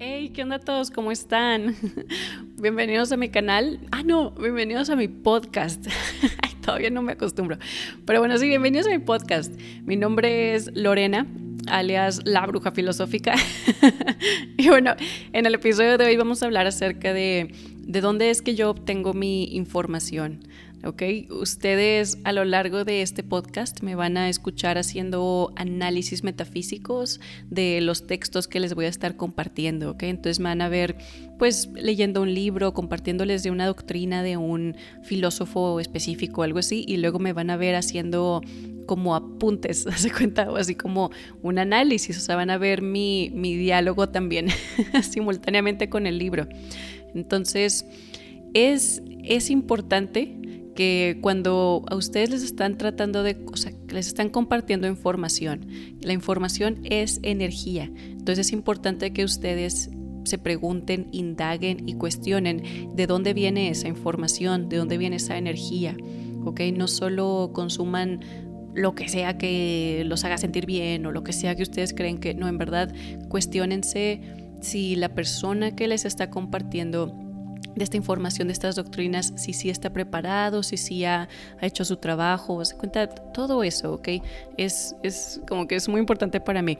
Hey, ¿qué onda todos? ¿Cómo están? bienvenidos a mi canal. Ah, no, bienvenidos a mi podcast. todavía no me acostumbro. Pero bueno, sí, bienvenidos a mi podcast. Mi nombre es Lorena, alias La Bruja Filosófica. y bueno, en el episodio de hoy vamos a hablar acerca de de dónde es que yo obtengo mi información. ¿Ok? Ustedes a lo largo de este podcast me van a escuchar haciendo análisis metafísicos de los textos que les voy a estar compartiendo, ¿ok? Entonces me van a ver pues leyendo un libro, compartiéndoles de una doctrina de un filósofo específico, algo así, y luego me van a ver haciendo como apuntes, hace cuenta, o así como un análisis, o sea, van a ver mi, mi diálogo también simultáneamente con el libro. Entonces, es, es importante que cuando a ustedes les están tratando de, o sea, les están compartiendo información, la información es energía. Entonces es importante que ustedes se pregunten, indaguen y cuestionen de dónde viene esa información, de dónde viene esa energía. ¿ok? No solo consuman lo que sea que los haga sentir bien o lo que sea que ustedes creen que no, en verdad, cuestionense si la persona que les está compartiendo de esta información, de estas doctrinas, si sí está preparado, si sí ha, hecho su trabajo, se cuenta todo eso, ¿ok? Es, es como que es muy importante para mí.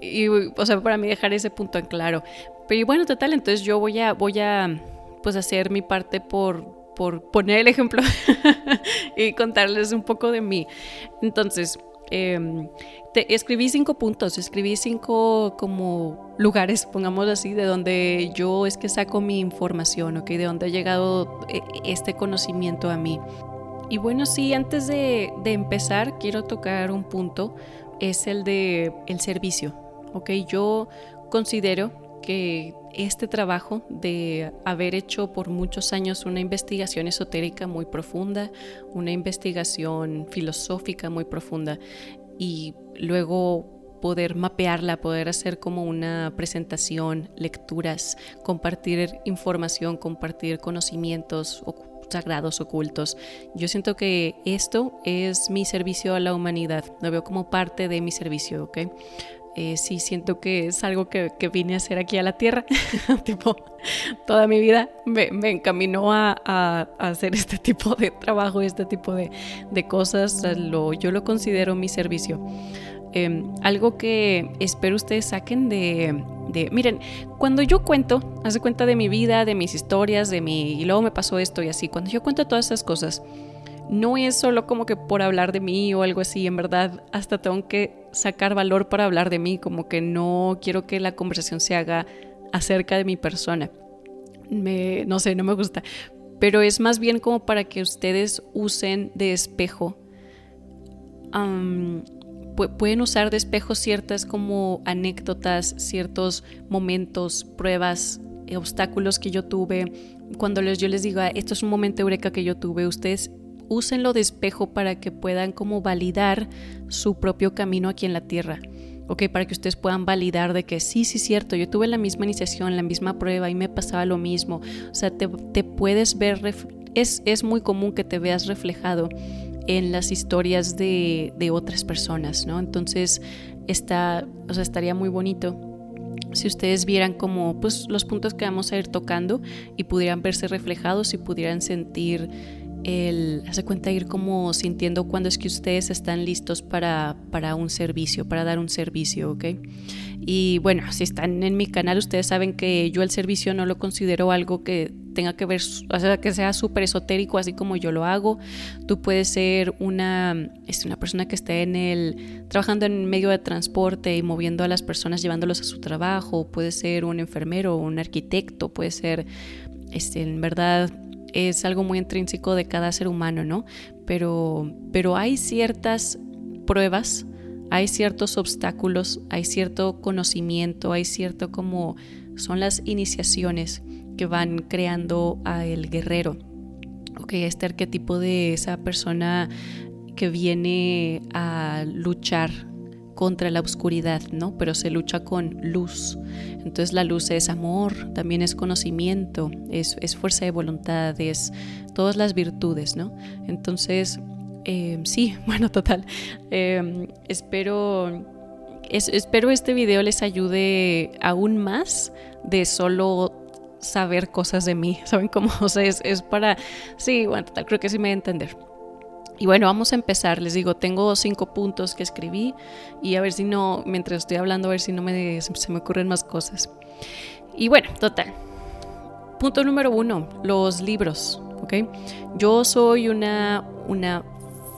Y, o sea, para mí dejar ese punto en claro. Pero bueno, total, entonces yo voy a, voy a pues hacer mi parte por, por poner el ejemplo y contarles un poco de mí. Entonces, Em, escribí cinco puntos, escribí cinco como lugares, pongamos así, de donde yo es que saco mi información, ¿ok? De donde ha llegado eh, este conocimiento a mí. Y bueno, sí, antes de, de empezar, quiero tocar un punto, es el de el servicio, ¿ok? Yo considero que este trabajo de haber hecho por muchos años una investigación esotérica muy profunda, una investigación filosófica muy profunda y luego poder mapearla, poder hacer como una presentación, lecturas, compartir información, compartir conocimientos sagrados ocultos. Yo siento que esto es mi servicio a la humanidad, lo veo como parte de mi servicio, ¿ok? Eh, sí siento que es algo que, vine a hacer aquí a la tierra. tipo, toda mi vida me, encaminó a, hacer este tipo de trabajo, este tipo de, cosas. Yo lo considero mi servicio. Em, algo que espero ustedes saquen de, de, miren, cuando yo cuento, hace cuenta de mi vida, de mis historias, de mi, y luego me pasó esto y así, cuando yo cuento todas esas cosas, no es solo como que por hablar de mí o algo así, en verdad hasta tengo que sacar valor para hablar de mí, como que no quiero que la conversación se haga acerca de mi persona. Me, no sé, no me gusta, pero es más bien como para que ustedes usen de espejo. pueden usar de espejo ciertas como anécdotas, ciertos momentos, pruebas, obstáculos que yo tuve. Cuando les, yo les digo, ah, esto es un momento eureka que yo tuve, ustedes úsenlo de espejo para que puedan como validar su propio camino aquí en la tierra. Ok, para que ustedes puedan validar de que sí, sí, cierto, yo tuve la misma iniciación, la misma prueba y me pasaba lo mismo. O sea, te, puedes ver, es, es muy común que te veas reflejado en las historias de, de otras personas, ¿no? Entonces, está, o sea, estaría muy bonito si ustedes vieran como pues los puntos que vamos a ir tocando y pudieran verse reflejados y pudieran sentir el hace cuenta ir como sintiendo cuando es que ustedes están listos para, para un servicio, para dar un servicio, ¿ok? Y bueno, si están en mi canal, ustedes saben que yo el servicio no lo considero algo que tenga que ver, o sea, que sea súper esotérico, así como yo lo hago. Tú puedes ser una, este, una persona que esté en el, trabajando en medio de transporte y moviendo a las personas, llevándolos a su trabajo. Puede ser un enfermero, un arquitecto, puede ser, este, en verdad, es algo muy intrínseco de cada ser humano, ¿no? Pero, pero hay ciertas pruebas, hay ciertos obstáculos, hay cierto conocimiento, hay cierto como son las iniciaciones que van creando a el guerrero. Ok, este arquetipo de esa persona que viene a luchar contra la oscuridad, ¿no? Pero se lucha con luz. Entonces la luz es amor, también es conocimiento, es, fuerza de voluntad, es todas las virtudes, ¿no? Entonces, em, sí, bueno, total. Em, espero espero este video les ayude aún más de solo saber cosas de mí, ¿saben cómo? O sea, es, es para... Sí, bueno, tal, creo que sí me voy a entender. Y bueno, vamos a empezar. Les digo, tengo cinco puntos que escribí y a ver si no, mientras estoy hablando, a ver si no me, se me ocurren más cosas. Y bueno, total. Punto número uno, los libros. ¿ok? Yo soy una, una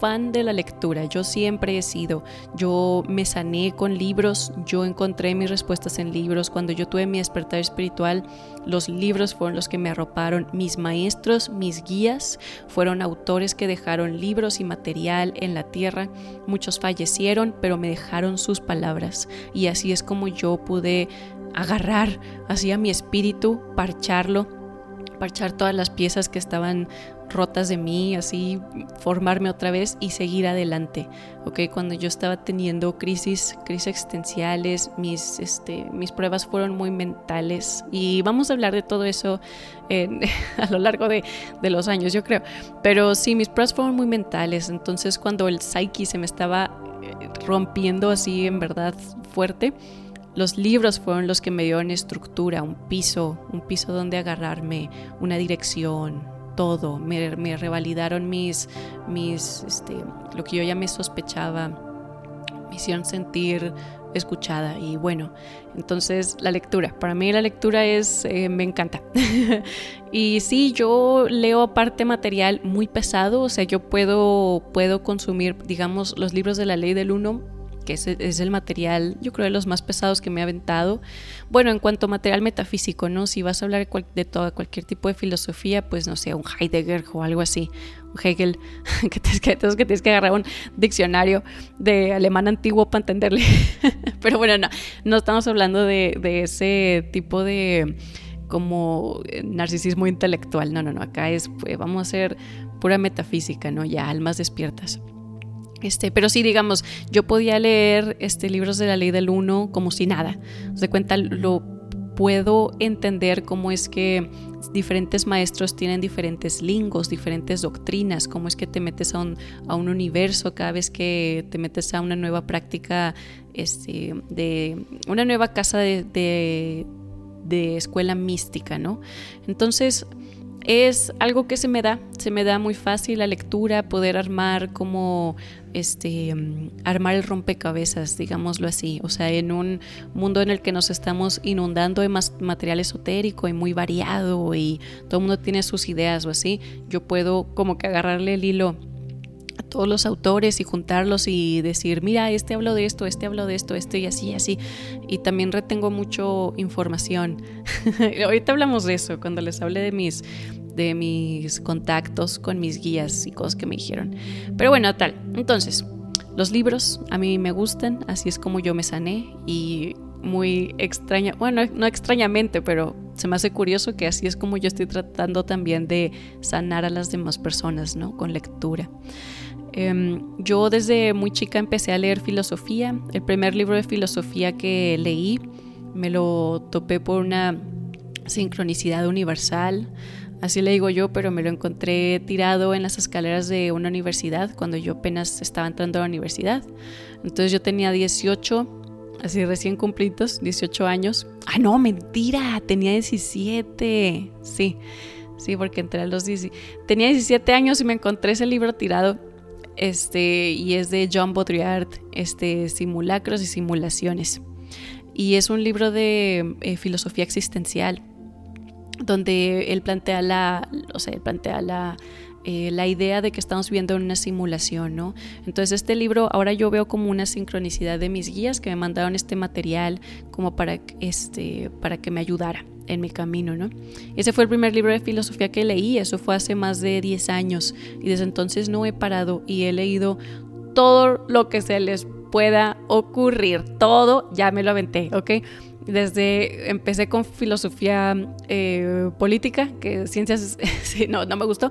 fan de la lectura, yo siempre he sido, yo me sané con libros, yo encontré mis respuestas en libros, cuando yo tuve mi despertar espiritual, los libros fueron los que me arroparon, mis maestros, mis guías, fueron autores que dejaron libros y material en la tierra, muchos fallecieron, pero me dejaron sus palabras. Y así es como yo pude agarrar así a mi espíritu, parcharlo parchar todas las piezas que estaban rotas de mí, así formarme otra vez y seguir adelante, ¿ok? Cuando yo estaba teniendo crisis, crisis existenciales, mis, este, mis pruebas fueron muy mentales y vamos a hablar de todo eso a lo largo de, de, los años, yo creo, pero sí, mis pruebas fueron muy mentales, entonces cuando el psyche se me estaba eh, rompiendo así en verdad fuerte, los libros fueron los que me dieron estructura, un piso, un piso donde agarrarme, una dirección, todo, me, revalidaron mis, mis, este, lo que yo ya me sospechaba, me hicieron sentir escuchada y bueno, entonces la lectura, para mí la lectura es, eh, me encanta. y sí, yo leo parte material muy pesado, o sea, yo puedo, puedo consumir, digamos, los libros de la ley del uno que es, es, el material, yo creo, de los más pesados que me ha aventado. Bueno, en cuanto a material metafísico, ¿no? Si vas a hablar de, todo, cualquier tipo de filosofía, pues no sé, un Heidegger o algo así, un Hegel, que tienes que, que, tienes que agarrar un diccionario de alemán antiguo para entenderle. Pero bueno, no, no estamos hablando de, de ese tipo de como eh, narcisismo intelectual, no, no, no, acá es, pues, vamos a hacer pura metafísica, ¿no? Ya almas despiertas. Este, pero sí, digamos, yo podía leer este, libros de la ley del uno como si nada. de cuenta, lo puedo entender cómo es que diferentes maestros tienen diferentes lingos, diferentes doctrinas, cómo es que te metes a un, a un universo cada vez que te metes a una nueva práctica, este, de una nueva casa de, de, de escuela mística, ¿no? Entonces, es algo que se me da, se me da muy fácil la lectura, poder armar como este armar el rompecabezas, digámoslo así, o sea, en un mundo en el que nos estamos inundando de más material esotérico y muy variado y todo el mundo tiene sus ideas o así, yo puedo como que agarrarle el hilo a todos los autores y juntarlos y decir, mira, este habló de esto, este habló de esto, este y así, así. Y también retengo mucho información. Ahorita hablamos de eso, cuando les hablé de mis de mis contactos con mis guías y cosas que me dijeron. Pero bueno, tal. Entonces, los libros a mí me gustan, así es como yo me sané y muy extraña, bueno, no extrañamente, pero se me hace curioso que así es como yo estoy tratando también de sanar a las demás personas, ¿no? Con lectura. Em, yo desde muy chica empecé a leer filosofía. El primer libro de filosofía que leí me lo topé por una sincronicidad universal. Así le digo yo, pero me lo encontré tirado en las escaleras de una universidad cuando yo apenas estaba entrando a la universidad. Entonces yo tenía 18, así recién cumplidos, 18 años. Ah, no, mentira, tenía 17. Sí, sí, porque entré a los 10. Tenía 17 años y me encontré ese libro tirado. Este, y es de John Baudrillard, este, Simulacros y Simulaciones. Y es un libro de eh, filosofía existencial donde él plantea la, o sea, plantea la, eh, la idea de que estamos viendo una simulación, ¿no? Entonces este libro ahora yo veo como una sincronicidad de mis guías que me mandaron este material como para, este, para que me ayudara en mi camino, ¿no? Ese fue el primer libro de filosofía que leí, eso fue hace más de 10 años y desde entonces no he parado y he leído todo lo que se les pueda ocurrir, todo ya me lo aventé, ¿ok? Desde empecé con filosofía eh, política, que ciencias sí, no, no me gustó,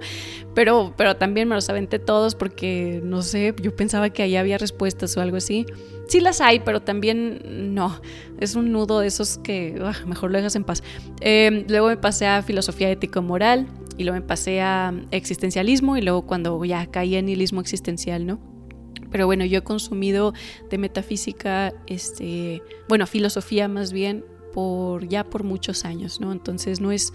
pero, pero también me los aventé todos porque, no sé, yo pensaba que ahí había respuestas o algo así. Sí las hay, pero también no, es un nudo de esos que ah, mejor lo dejas en paz. Em, luego me pasé a filosofía ético-moral y luego me pasé a existencialismo y luego cuando ya caí en nihilismo existencial, ¿no? Pero bueno, yo he consumido de metafísica, este, bueno, filosofía más bien, por ya por muchos años, ¿no? Entonces no es,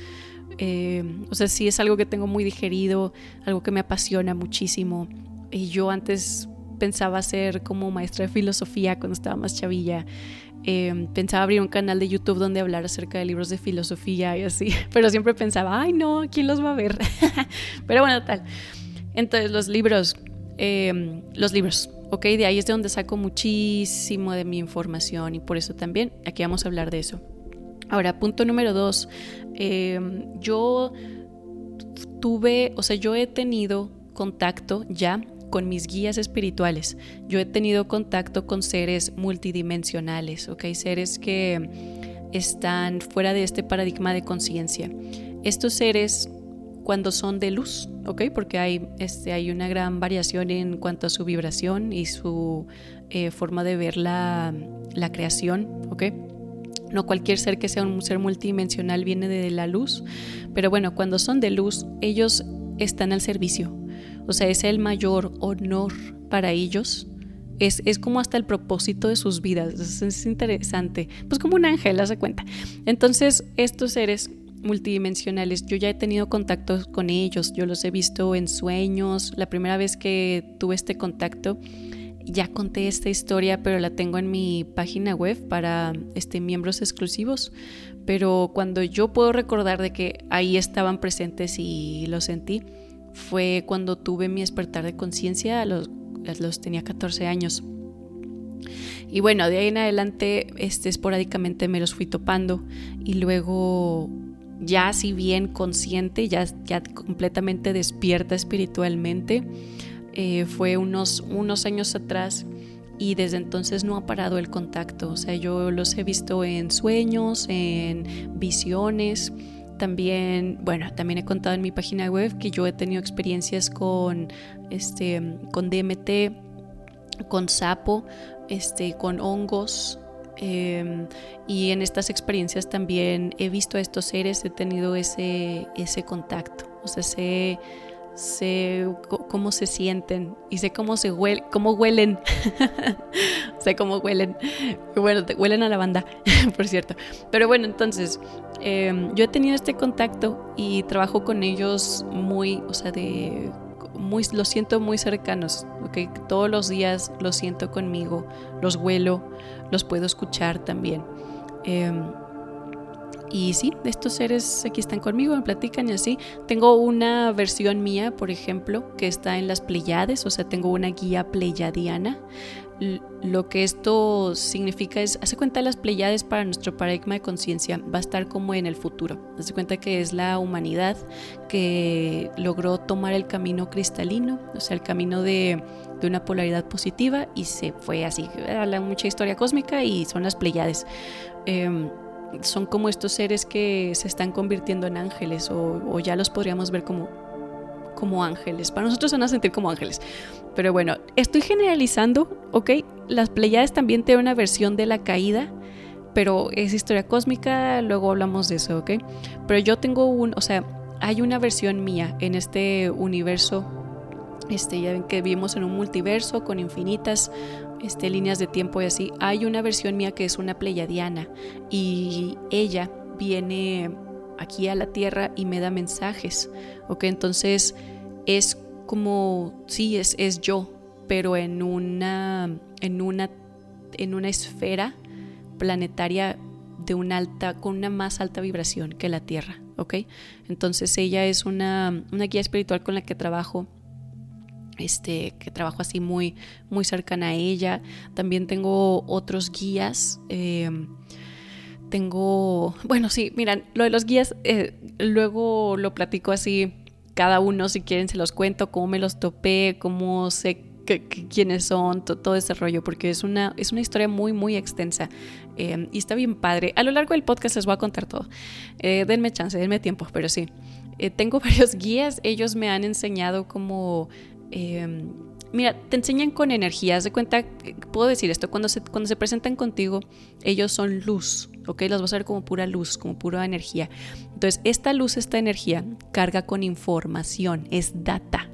eh, o sea, sí es algo que tengo muy digerido, algo que me apasiona muchísimo. Y yo antes pensaba ser como maestra de filosofía cuando estaba más chavilla. Em, pensaba abrir un canal de YouTube donde hablar acerca de libros de filosofía y así, pero siempre pensaba, ay no, ¿quién los va a ver? pero bueno, tal. Entonces los libros, em, los libros, ok, de ahí es de donde saco muchísimo de mi información y por eso también aquí vamos a hablar de eso. Ahora, punto número dos, em, yo tuve, o sea, yo he tenido contacto ya con mis guías espirituales. Yo he tenido contacto con seres multidimensionales, ¿ok? Seres que están fuera de este paradigma de conciencia. Estos seres cuando son de luz, ¿ok? Porque hay, este, hay una gran variación en cuanto a su vibración y su eh, forma de ver la, la creación, ¿ok? No cualquier ser que sea un ser multidimensional viene de la luz, pero bueno, cuando son de luz, ellos están al servicio, o sea, es el mayor honor para ellos. Es, es, como hasta el propósito de sus vidas. Es, interesante. Pues como un ángel, hace cuenta. Entonces, estos seres multidimensionales, yo ya he tenido contactos con ellos, yo los he visto en sueños. La primera vez que tuve este contacto, ya conté esta historia, pero la tengo en mi página web para este, miembros exclusivos. Pero cuando yo puedo recordar de que ahí estaban presentes y lo sentí, fue cuando tuve mi despertar de conciencia, los, los tenía 14 años. Y bueno, de ahí en adelante, este, esporádicamente me los fui topando y luego ya si bien consciente, ya, ya completamente despierta espiritualmente, eh, fue unos, unos años atrás y desde entonces no ha parado el contacto. O sea, yo los he visto en sueños, en visiones también, bueno, también he contado en mi página web que yo he tenido experiencias con, este, con DMT, con sapo, este, con hongos. Em, y en estas experiencias también he visto a estos seres, he tenido ese, ese contacto. O sea, sé, sé cómo se sienten y sé cómo se huele, cómo huelen. sé cómo huelen. Bueno, huelen a lavanda, por cierto. Pero bueno, entonces, em, yo he tenido este contacto y trabajo con ellos muy, o sea, de muy, los siento muy cercanos. Todos los días los siento conmigo, los huelo, los puedo escuchar también. Em, y sí, estos seres aquí están conmigo, me platican y así. Tengo una versión mía, por ejemplo, que está en las Pleiades, o sea, tengo una guía pleiadiana. Lo que esto significa es, hace cuenta las Pleiades para nuestro paradigma de conciencia, va a estar como en el futuro. Hace cuenta que es la humanidad que logró tomar el camino cristalino, o sea, el camino de, de una polaridad positiva y se fue así, la mucha historia cósmica y son las Pleiades. Eh, son como estos seres que se están convirtiendo en ángeles o, ya los podríamos ver como, como ángeles. Para nosotros van a sentir como ángeles. Pero bueno, estoy generalizando, ¿ok? Las Pleiades también tienen una versión de la caída, pero es historia cósmica, luego hablamos de eso, ¿ok? Pero yo tengo un, o sea, hay una versión mía en este universo, este, ya ven que vivimos en un multiverso con infinitas este, líneas de tiempo y así. Hay una versión mía que es una pleyadiana y ella viene aquí a la Tierra y me da mensajes, ¿ok? Entonces es como, sí, es, es yo, pero en una, en una, en una esfera planetaria de una alta, con una más alta vibración que la Tierra, ¿ok? Entonces ella es una, una guía espiritual con la que trabajo este, que trabajo así muy, muy cercana a ella. También tengo otros guías. Eh, tengo, bueno, sí, miran, lo de los guías, eh, luego lo platico así, cada uno, si quieren, se los cuento, cómo me los topé, cómo sé quiénes son, todo ese rollo, porque es una, es una historia muy, muy extensa eh, y está bien padre. A lo largo del podcast les voy a contar todo. denme chance, denme tiempo, pero sí. tengo varios guías, ellos me han enseñado cómo Em, mira, te enseñan con energía. Haz de cuenta, puedo decir esto, cuando se, cuando se presentan contigo, ellos son luz, ¿ok? Los vas a ver como pura luz, como pura energía. Entonces, esta luz, esta energía, carga con información, es data.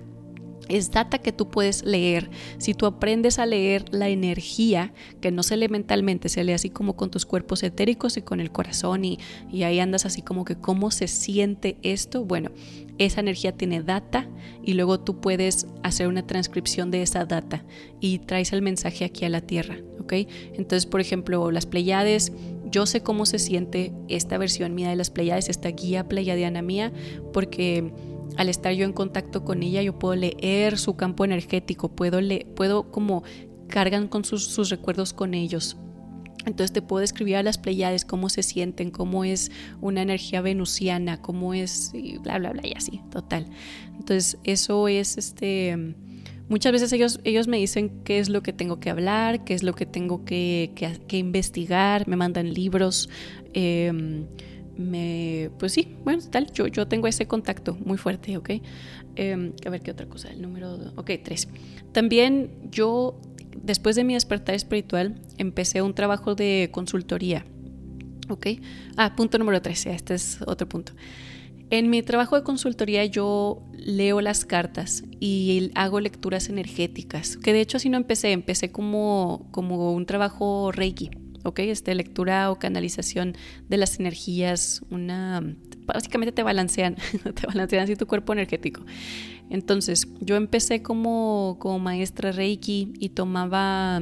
Es data que tú puedes leer. Si tú aprendes a leer la energía, que no se lee mentalmente, se lee así como con tus cuerpos etéricos y con el corazón y, y ahí andas así como que cómo se siente esto, bueno, esa energía tiene data y luego tú puedes hacer una transcripción de esa data y traes el mensaje aquí a la Tierra, ¿ok? Entonces, por ejemplo, las Pleiades, yo sé cómo se siente esta versión mía de las Pleiades, esta guía pleiadiana mía, porque al estar yo en contacto con ella, yo puedo leer su campo energético, puedo, le puedo como cargan con sus, recuerdos con ellos. Entonces te puedo describir a las Pleiades cómo se sienten, cómo es una energía venusiana, cómo es y bla bla bla y así, total. Entonces eso es este muchas veces ellos, ellos me dicen qué es lo que tengo que hablar, qué es lo que tengo que, que, investigar, me mandan libros. Eh, me, pues sí, bueno, tal, yo, yo tengo ese contacto muy fuerte, ¿ok? Em, a ver qué otra cosa, el número, ok, tres. También yo, después de mi despertar espiritual, empecé un trabajo de consultoría, ¿ok? Ah, punto número tres, este es otro punto. En mi trabajo de consultoría yo leo las cartas y hago lecturas energéticas, que de hecho así no empecé, empecé como, como un trabajo reiki, ¿ok? Este, lectura o canalización de las energías, una, básicamente te balancean, te balancean así tu cuerpo energético. Entonces, yo empecé como, como maestra Reiki y tomaba,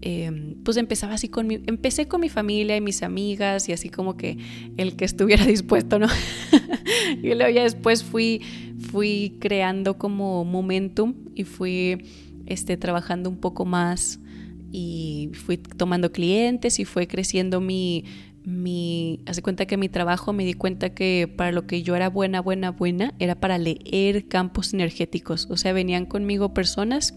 em, pues empezaba así con mi, empecé con mi familia y mis amigas y así como que el que estuviera dispuesto, ¿no? y luego ya después fui, fui creando como momentum y fui este, trabajando un poco más y fui tomando clientes y fue creciendo mi, mi, hace cuenta que mi trabajo me di cuenta que para lo que yo era buena, buena, buena, era para leer campos energéticos. O sea, venían conmigo personas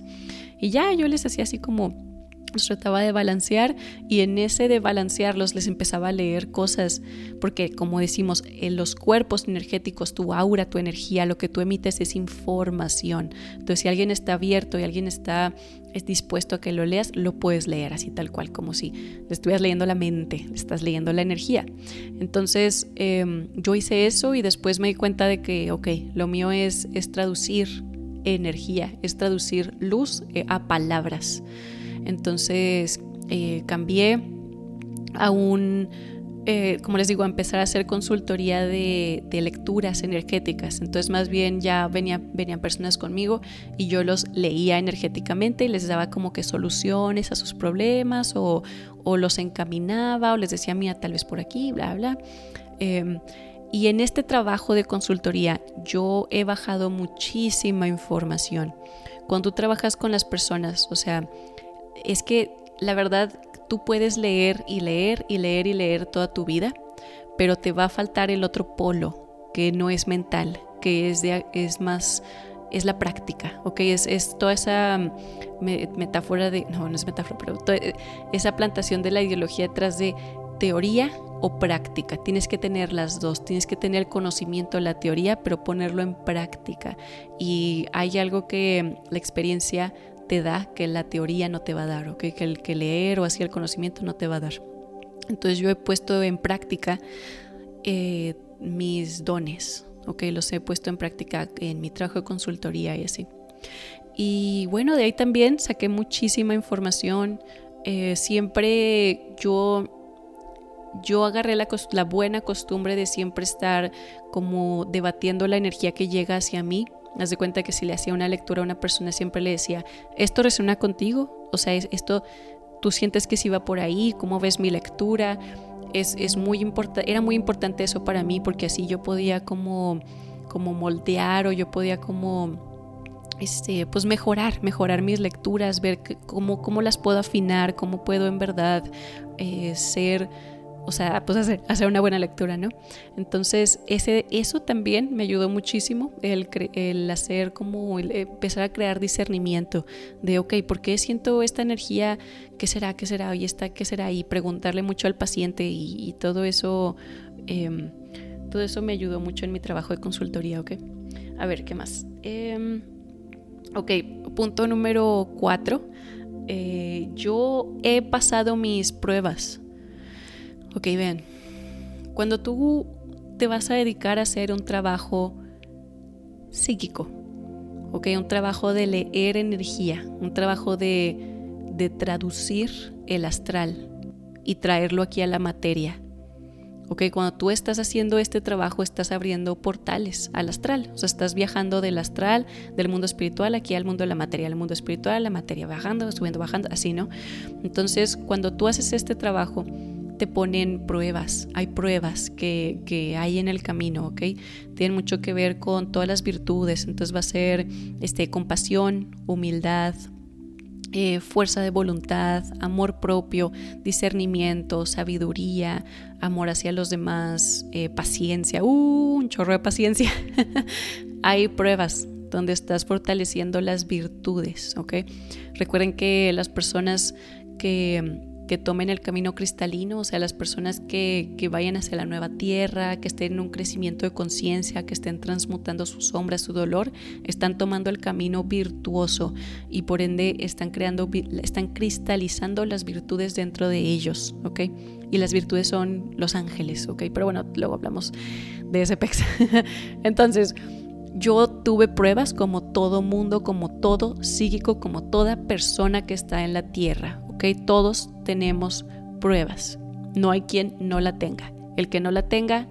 y ya yo les hacía así como los trataba de balancear y en ese de balancearlos les empezaba a leer cosas, porque como decimos, en los cuerpos energéticos, tu aura, tu energía, lo que tú emites es información. Entonces, si alguien está abierto y alguien está es dispuesto a que lo leas, lo puedes leer así tal cual, como si le estuvieras leyendo la mente, le estás leyendo la energía. Entonces, em, yo hice eso y después me di cuenta de que, ok, lo mío es, es traducir energía, es traducir luz eh, a palabras. Entonces eh, cambié a un, eh, como les digo, a empezar a hacer consultoría de, lecturas energéticas. Entonces más bien ya venían personas conmigo y yo los leía energéticamente y les daba como que soluciones a sus problemas o, los encaminaba o les decía, mira, tal vez por aquí, bla, bla. Em, y en este trabajo de consultoría yo he bajado muchísima información. Cuando tú trabajas con las personas, o sea, es que la verdad tú puedes leer y leer y leer y leer toda tu vida, pero te va a faltar el otro polo que no es mental, que es, de, es más, es la práctica, ¿ok? Es, es toda esa metáfora de, no, no es metáfora, pero esa plantación de la ideología detrás de teoría o práctica. Tienes que tener las dos, tienes que tener conocimiento de la teoría, pero ponerlo en práctica. Y hay algo que la experiencia te da que la teoría no te va a dar, que el que leer o así el conocimiento no te va a dar. Entonces yo he puesto en práctica eh, mis dones, ¿ok? Los he puesto en práctica en mi trabajo de consultoría y así. Y bueno, de ahí también saqué muchísima información. Eh, siempre yo, yo agarré la buena costumbre de siempre estar como debatiendo la energía que llega hacia mí Haz de cuenta que si le hacía una lectura a una persona siempre le decía, ¿esto resuena contigo? O sea, esto, tú sientes que si va por ahí, ¿cómo ves mi lectura? Es, es muy era muy importante eso para mí porque así yo podía como, como moldear o yo podía como este, pues mejorar, mejorar mis lecturas, ver cómo, cómo las puedo afinar, cómo puedo en verdad eh, ser o sea, pues hacer, hacer, una buena lectura, ¿no? Entonces, ese, eso también me ayudó muchísimo, el, el hacer como, empezar a crear discernimiento de, ok, ¿por qué siento esta energía? ¿Qué será? ¿Qué será? ¿Y esta qué será? Y preguntarle mucho al paciente y, todo eso, em, todo eso me ayudó mucho en mi trabajo de consultoría, ¿ok? A ver, ¿qué más? Em, ok, punto número cuatro. Eh, yo he pasado mis pruebas Ok, vean, cuando tú te vas a dedicar a hacer un trabajo psíquico, ¿ok? Un trabajo de leer energía, un trabajo de, de traducir el astral y traerlo aquí a la materia. ¿ok? Cuando tú estás haciendo este trabajo, estás abriendo portales al astral, o sea, estás viajando del astral, del mundo espiritual, aquí al mundo de la materia, al mundo espiritual, la materia, bajando, subiendo, bajando, así, ¿no? Entonces, cuando tú haces este trabajo, te ponen pruebas, hay pruebas que, que, hay en el camino, ¿ok? Tienen mucho que ver con todas las virtudes, entonces va a ser este, compasión, humildad, eh, fuerza de voluntad, amor propio, discernimiento, sabiduría, amor hacia los demás, eh, paciencia, uh, un chorro de paciencia. Hay pruebas donde estás fortaleciendo las virtudes, ¿ok? Recuerden que las personas que que tomen el camino cristalino, o sea, las personas que, que vayan hacia la nueva tierra, que estén en un crecimiento de conciencia, que estén transmutando su sombra, su dolor, están tomando el camino virtuoso y por ende están creando, están cristalizando las virtudes dentro de ellos, ¿ok? Y las virtudes son los ángeles, ¿ok? Pero bueno, luego hablamos de ese pex. Entonces, yo tuve pruebas como todo mundo, como todo psíquico, como toda persona que está en la tierra, todos tenemos pruebas. No hay quien no la tenga. El que no la tenga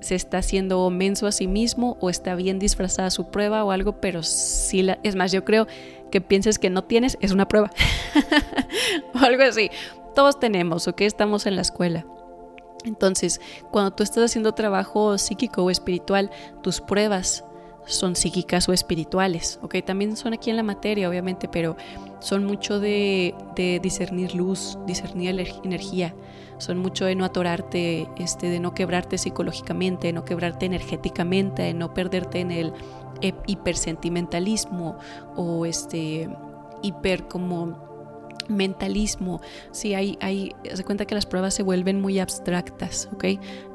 se está haciendo menso a sí mismo o está bien disfrazada su prueba o algo, pero sí la... Es más, yo creo que pienses que no tienes, es una prueba. o algo así. Todos tenemos, ¿ok? Estamos en la escuela. Entonces, cuando tú estás haciendo trabajo psíquico o espiritual, tus pruebas son psíquicas o espirituales, ¿ok? También son aquí en la materia, obviamente, pero son mucho de, discernir luz, discernir energía, son mucho de no atorarte, este, de no quebrarte psicológicamente, de no quebrarte energéticamente, de no perderte en el hipersentimentalismo o este hiper como mentalismo, sí, hay, hay, se cuenta que las pruebas se vuelven muy abstractas, ¿ok?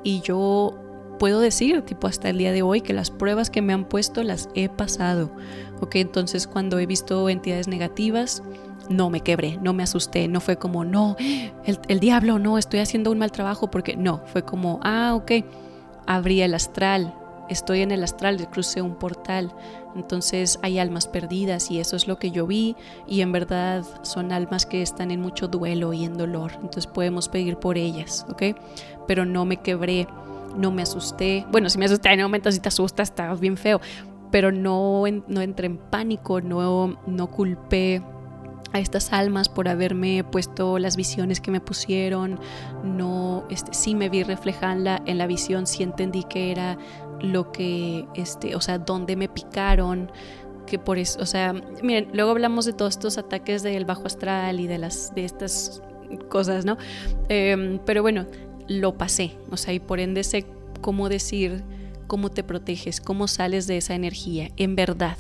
Y yo puedo decir, tipo hasta el día de hoy, que las pruebas que me han puesto las he pasado. ¿Ok? Entonces cuando he visto entidades negativas, no me quebré, no me asusté, no fue como, no, el, el diablo, no, estoy haciendo un mal trabajo, porque no, fue como, ah, ok, abrí el astral, estoy en el astral, crucé un portal, entonces hay almas perdidas y eso es lo que yo vi y en verdad son almas que están en mucho duelo y en dolor, entonces podemos pedir por ellas, ¿ok? Pero no me quebré no me asusté. Bueno, si me asusté en un momento, si te asustas, está bien feo. Pero no, no entré en pánico, no, no culpé a estas almas por haberme puesto las visiones que me pusieron. No, este, sí me vi reflejada en la, en la visión, sí entendí que era lo que, este, o sea, dónde me picaron, que por eso, o sea, miren, luego hablamos de todos estos ataques del bajo astral y de las, de estas cosas, ¿no? Em, pero bueno, lo pasé, o sea, y por ende sé cómo decir cómo te proteges, cómo sales de esa energía, en verdad.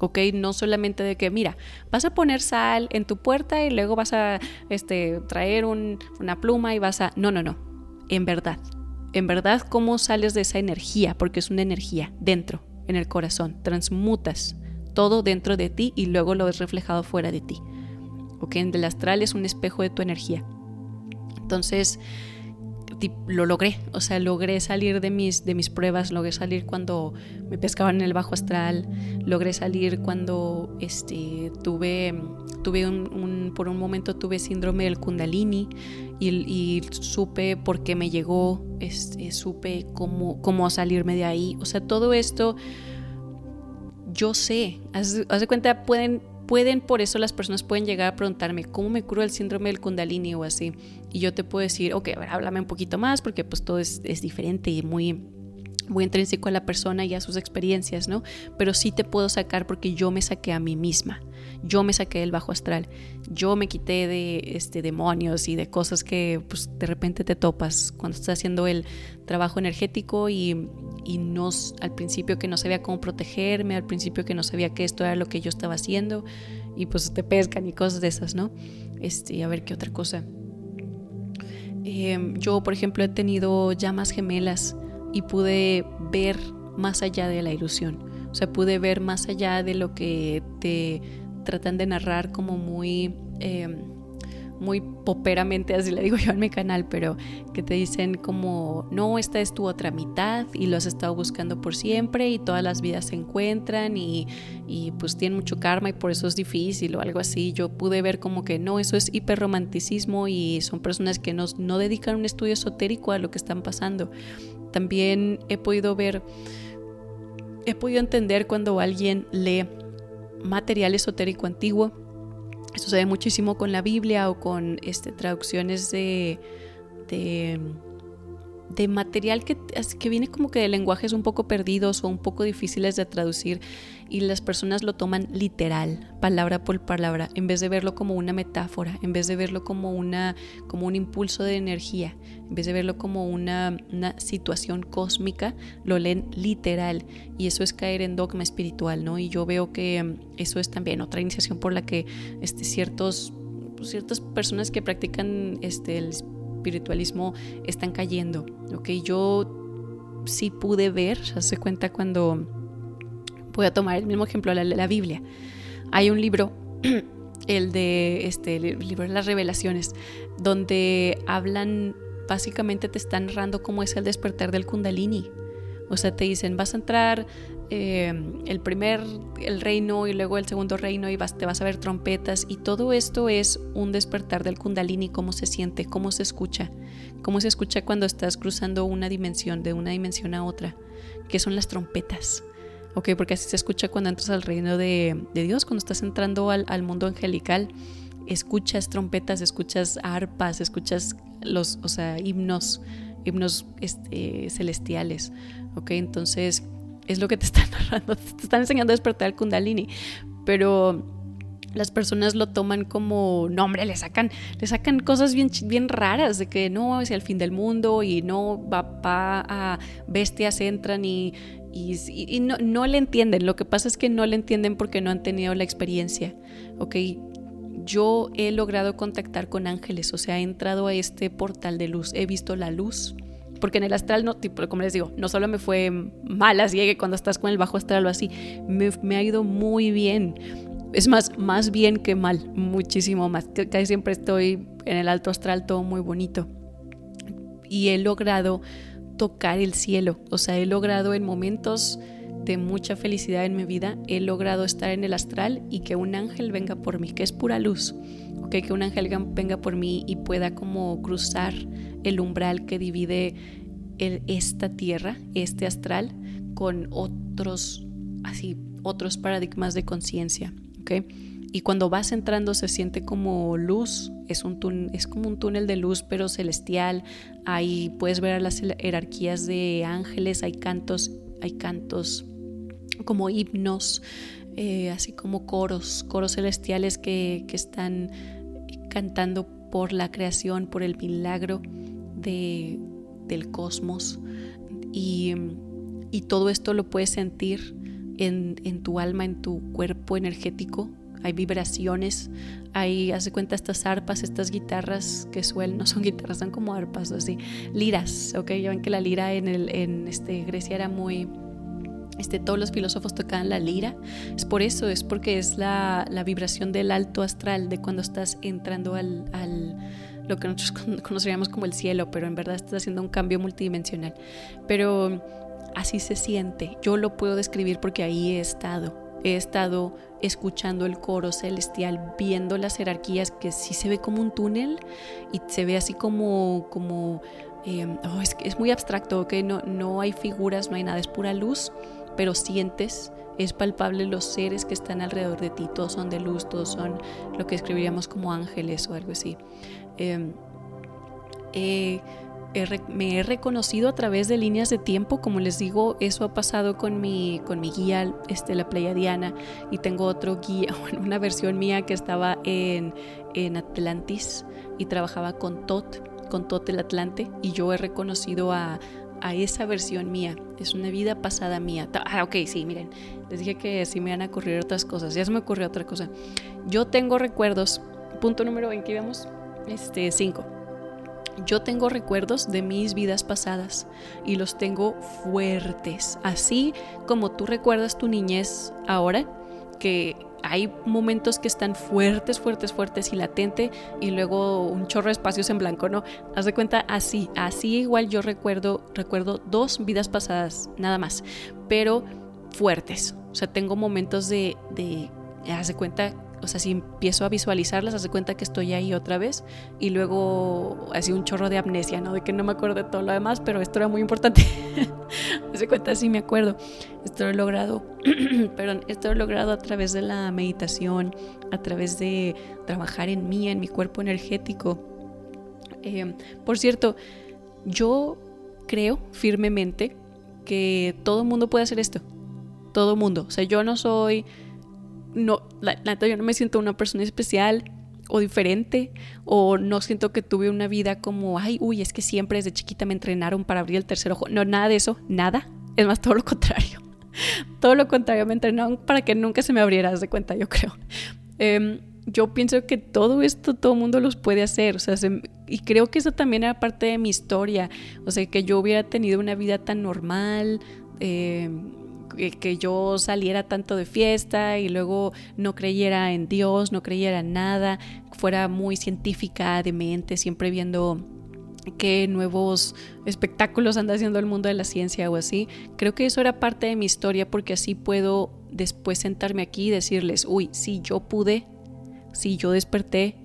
¿ok? No solamente de que, mira, vas a poner sal en tu puerta y luego vas a este, traer una pluma y vas a... No, no, no, en verdad. En verdad, ¿cómo sales de esa energía? Porque es una energía dentro, en el corazón. Transmutas todo dentro de ti y luego lo ves reflejado fuera de ti. ¿Ok? El astral es un espejo de tu energía. Entonces, lo logré, o sea, logré salir de mis, de mis pruebas, logré salir cuando me pescaban en el bajo astral, logré salir cuando este, tuve, tuve un, por un momento tuve síndrome del kundalini y, supe por qué me llegó, este, supe cómo, cómo salirme de ahí, o sea, todo esto yo sé, haz, haz de cuenta, pueden pueden, por eso las personas pueden llegar a preguntarme cómo me curo el síndrome del kundalini o así. Y yo te puedo decir, ok, a ver, háblame un poquito más porque pues todo es, es diferente y muy, muy intrínseco a la persona y a sus experiencias, ¿no? Pero sí te puedo sacar porque yo me saqué a mí misma. Yo me saqué del bajo astral. Yo me quité de este, demonios y de cosas que pues, de repente te topas cuando estás haciendo el trabajo energético y, y no, al principio que no sabía cómo protegerme, al principio que no sabía que esto era lo que yo estaba haciendo y pues te pescan y cosas de esas, ¿no? Este, a ver qué otra cosa. Em, yo, por ejemplo, he tenido llamas gemelas y pude ver más allá de la ilusión. O sea, pude ver más allá de lo que te tratan de narrar como muy, em, muy poperamente, así le digo yo en mi canal, pero que te dicen como, no, esta es tu otra mitad y lo has estado buscando por siempre y todas las vidas se encuentran y, y pues tienen mucho karma y por eso es difícil o algo así. Yo pude ver como que no, eso es hiperromanticismo y son personas que no, no dedican un estudio esotérico a lo que están pasando. También he podido ver, he podido entender cuando alguien lee material esotérico antiguo. Esto se ve muchísimo con la Biblia o con este, traducciones de, de de material que, que viene como que de lenguajes un poco perdidos o un poco difíciles de traducir y las personas lo toman literal, palabra por palabra, en vez de verlo como una metáfora, en vez de verlo como, una, como un impulso de energía, en vez de verlo como una, una situación cósmica, lo leen literal y eso es caer en dogma espiritual, ¿no? Y yo veo que mm, eso es también otra iniciación por la que este, ciertos ciertas personas que practican este, el espiritualismo están cayendo. ¿ok? Yo sí pude ver, se cuenta cuando voy a tomar el mismo ejemplo, la, la Biblia. Hay un libro, el de este, el libro de las revelaciones, donde hablan, básicamente te están narrando cómo es el despertar del kundalini. O sea, te dicen, vas a entrar Em, el primer, el reino y luego el segundo reino y te vas a ver trompetas y todo esto es un despertar del kundalini, cómo se siente, cómo se escucha, cómo se escucha cuando estás cruzando una dimensión de una dimensión a otra, que son las trompetas. Ok, porque así se escucha cuando entras al reino de, Dios, cuando estás entrando al, mundo angelical, escuchas trompetas, escuchas arpas, escuchas los, o sea, himnos, himnos este, celestiales. Ok, entonces es lo que te están narrando, te están enseñando a despertar el kundalini, pero las personas lo toman como, no le sacan, le sacan cosas bien, bien raras, de que no, es el fin del mundo y no va, a bestias entran y, y, no, no, le entienden. Lo que pasa es que no le entienden porque no han tenido la experiencia, ¿ok? Yo he logrado contactar con ángeles, o sea, he entrado a este portal de luz, he visto la luz porque en el astral, no, tipo, como les digo, no solo me fue mal así que cuando estás con el bajo astral o así, me, ha ido muy bien. Es más, más bien que mal, muchísimo más. Casi siempre estoy en el alto astral, todo muy bonito. Y he logrado tocar el cielo, o sea, he logrado en momentos de mucha felicidad en mi vida, he logrado estar en el astral y que un ángel venga por mí, que es pura luz, okay, que un ángel venga por mí y pueda como cruzar el umbral que divide esta tierra, este astral, con otros, así, otros paradigmas de conciencia. Y cuando vas entrando se siente como luz, es, un es como un túnel de luz pero celestial. Ahí puedes ver las jerarquías de ángeles, hay cantos, hay cantos como himnos, eh, así como coros, coros celestiales que, que están cantando por la creación, por el milagro del cosmos y, todo esto lo puedes sentir en, tu alma, en tu cuerpo energético. Hay vibraciones, hay, hace cuenta, estas arpas, estas guitarras que suelen, no son guitarras, son como arpas, así, liras, ¿ok? Ya ven que la lira en, el, en este, Grecia era muy, este, todos los filósofos tocaban la lira. Es por eso, es porque es la, vibración del alto astral, de cuando estás entrando al, lo que nosotros conoceríamos como el cielo, pero en verdad estás haciendo un cambio multidimensional. Pero así se siente. Yo lo puedo describir porque ahí he estado. He estado escuchando el coro celestial, viendo las jerarquías que sí se ve como un túnel y se ve así como, como em, oh, es, es, muy abstracto, que no, no hay figuras, no hay nada, es pura luz, pero sientes es palpable los seres que están alrededor de ti, todos son de luz, todos son lo que escribiríamos como ángeles o algo así. Em, me he reconocido a través de líneas de tiempo, como les digo, eso ha pasado con mi, con mi guía, este, la Playa Diana, y tengo otro guía, una versión mía que estaba en, en Atlantis y trabajaba con Tot, con Tot el Atlante, y yo he reconocido a, a esa versión mía. Es una vida pasada mía. Ah, ok, sí, miren. Les dije que sí me van a ocurrir otras cosas. Ya se me ocurrió otra cosa. Yo tengo recuerdos. Punto número en que íbamos. Este, cinco. Yo tengo recuerdos de mis vidas pasadas y los tengo fuertes. Así como tú recuerdas tu niñez ahora, que hay momentos que están fuertes, fuertes, fuertes y latente y luego un chorro de espacios en blanco, ¿no? Haz de cuenta así, así igual yo recuerdo, recuerdo dos vidas pasadas, nada más, pero fuertes. O sea, tengo momentos de, de haz de cuenta o sea, si empiezo a visualizarlas, hace cuenta que estoy ahí otra vez y luego así un chorro de amnesia, ¿no? De que no me acuerdo de todo lo demás, pero esto era muy importante. hace cuenta, sí me acuerdo. Esto lo he logrado, perdón, esto lo he logrado a través de la meditación, a través de trabajar en mí, en mi cuerpo energético. Em, por cierto, yo creo firmemente que todo mundo puede hacer esto. Todo mundo. O sea, yo no soy no, la, yo no me siento una persona especial o diferente o no siento que tuve una vida como, ay, uy, es que siempre desde chiquita me entrenaron para abrir el tercer ojo. No, nada de eso, nada. Es más, todo lo contrario. todo lo contrario, me entrenaron para que nunca se me abriera, de cuenta, yo creo. Em, yo pienso que todo esto todo mundo los puede hacer, o sea, y creo que eso también era parte de mi historia, o sea, que yo hubiera tenido una vida tan normal, eh, que, yo saliera tanto de fiesta y luego no creyera en Dios, no creyera en nada, fuera muy científica de mente, siempre viendo qué nuevos espectáculos anda haciendo el mundo de la ciencia o así. Creo que eso era parte de mi historia porque así puedo después sentarme aquí y decirles, uy, si yo pude, si yo desperté,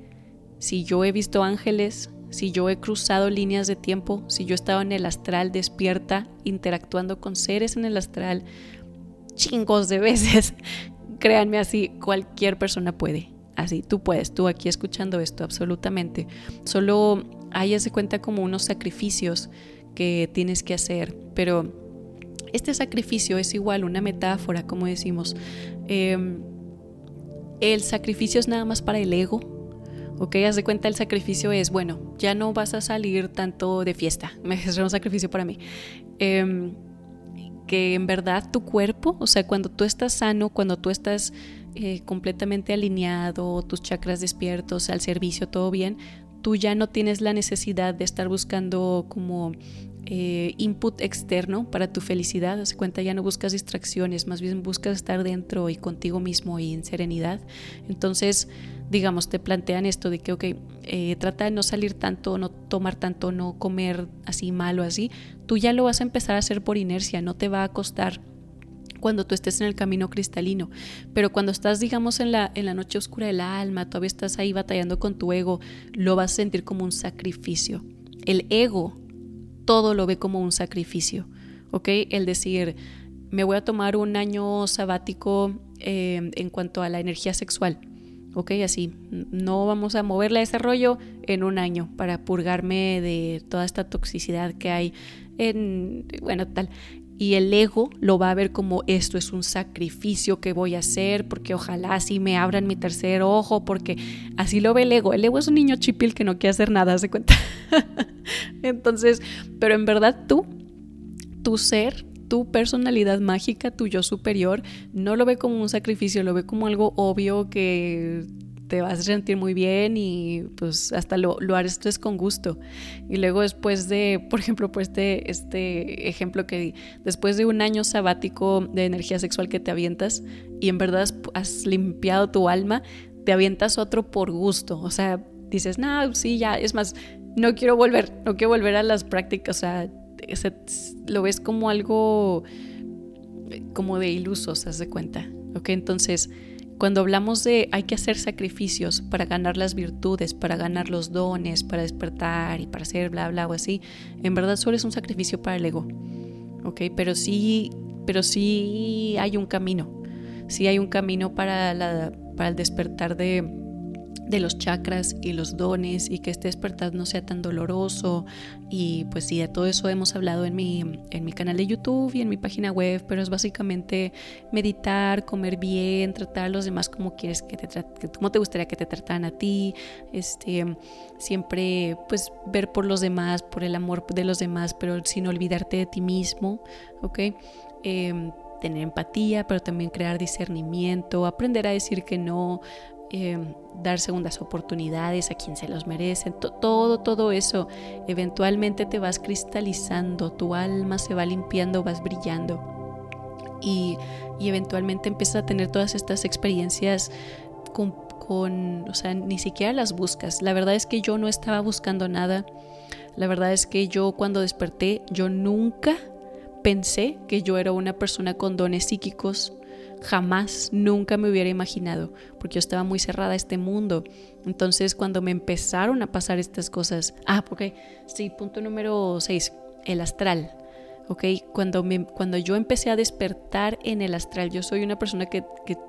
si yo he visto ángeles, si yo he cruzado líneas de tiempo, si yo he estado en el astral despierta, interactuando con seres en el astral, chingos de veces. Créanme así, cualquier persona puede. Así, tú puedes, tú aquí escuchando esto, absolutamente. Solo hay, de cuenta como unos sacrificios que tienes que hacer, pero este sacrificio es igual una metáfora, como decimos. Em, el sacrificio es nada más para el ego, ¿ok? Haz de cuenta el sacrificio es, bueno, ya no vas a salir tanto de fiesta, es un sacrificio para mí. Eh, que en verdad tu cuerpo, o sea, cuando tú estás sano, cuando tú estás eh, completamente alineado, tus chakras despiertos, al servicio, todo bien, tú ya no tienes la necesidad de estar buscando como eh, input externo para tu felicidad. Haz cuenta, ya no buscas distracciones, más bien buscas estar dentro y contigo mismo y en serenidad. Entonces, digamos, te plantean esto de que, ok, eh, trata de no salir tanto, no tomar tanto, no comer así mal o así. Tú ya lo vas a empezar a hacer por inercia, no te va a costar cuando tú estés en el camino cristalino. Pero cuando estás, digamos, en la, en la noche oscura del alma, todavía estás ahí batallando con tu ego, lo vas a sentir como un sacrificio. El ego todo lo ve como un sacrificio, ¿ok? El decir, me voy a tomar un año sabático eh, en cuanto a la energía sexual, ¿ok? Así, no vamos a moverle a ese rollo en un año para purgarme de toda esta toxicidad que hay en, bueno, tal y el ego lo va a ver como esto es un sacrificio que voy a hacer porque ojalá así me abran mi tercer ojo porque así lo ve el ego. El ego es un niño chipil que no quiere hacer nada, se cuenta. Entonces, pero en verdad tú, tu ser, tu personalidad mágica, tu yo superior, no lo ve como un sacrificio, lo ve como algo obvio que te vas a sentir muy bien y pues hasta lo, lo harás con gusto. Y luego después de, por ejemplo, pues este, este ejemplo que di, después de un año sabático de energía sexual que te avientas y en verdad has, limpiado tu alma, te avientas otro por gusto. O sea, dices, no, sí, ya, es más, no quiero volver, no quiero volver a las prácticas, o sea, lo ves como algo como de ilusos, haz de cuenta. Ok, entonces cuando hablamos de hay que hacer sacrificios para ganar las virtudes, para ganar los dones, para despertar y para hacer bla bla o así, en verdad solo es un sacrificio para el ego. ¿Ok? Pero sí, pero sí hay un camino. Sí hay un camino para, para el despertar de, de los chakras y los dones y que este despertar no sea tan doloroso y pues sí, de todo eso hemos hablado en mi, en mi canal de YouTube y en mi página web, pero es básicamente meditar, comer bien, tratar a los demás como quieres que te como te gustaría que te trataran a ti, este, siempre pues ver por los demás, por el amor de los demás, pero sin olvidarte de ti mismo, ¿ok? Em, tener empatía, pero también crear discernimiento, aprender a decir que no, Em, dar segundas oportunidades a quien se los merecen, todo, todo eso, eventualmente te vas cristalizando, tu alma se va limpiando, vas brillando. Y, y eventualmente empiezas a tener todas estas experiencias con, con, o sea, ni siquiera las buscas. La verdad es que yo no estaba buscando nada. La verdad es que yo cuando desperté, yo nunca pensé que yo era una persona con dones psíquicos. Jamás, nunca me hubiera imaginado, porque yo estaba muy cerrada a este mundo. Entonces, cuando me empezaron a pasar estas cosas, ah, porque sí, punto número 6, el astral. ¿ok? Cuando, me, cuando yo empecé a despertar en el astral, yo soy una persona que,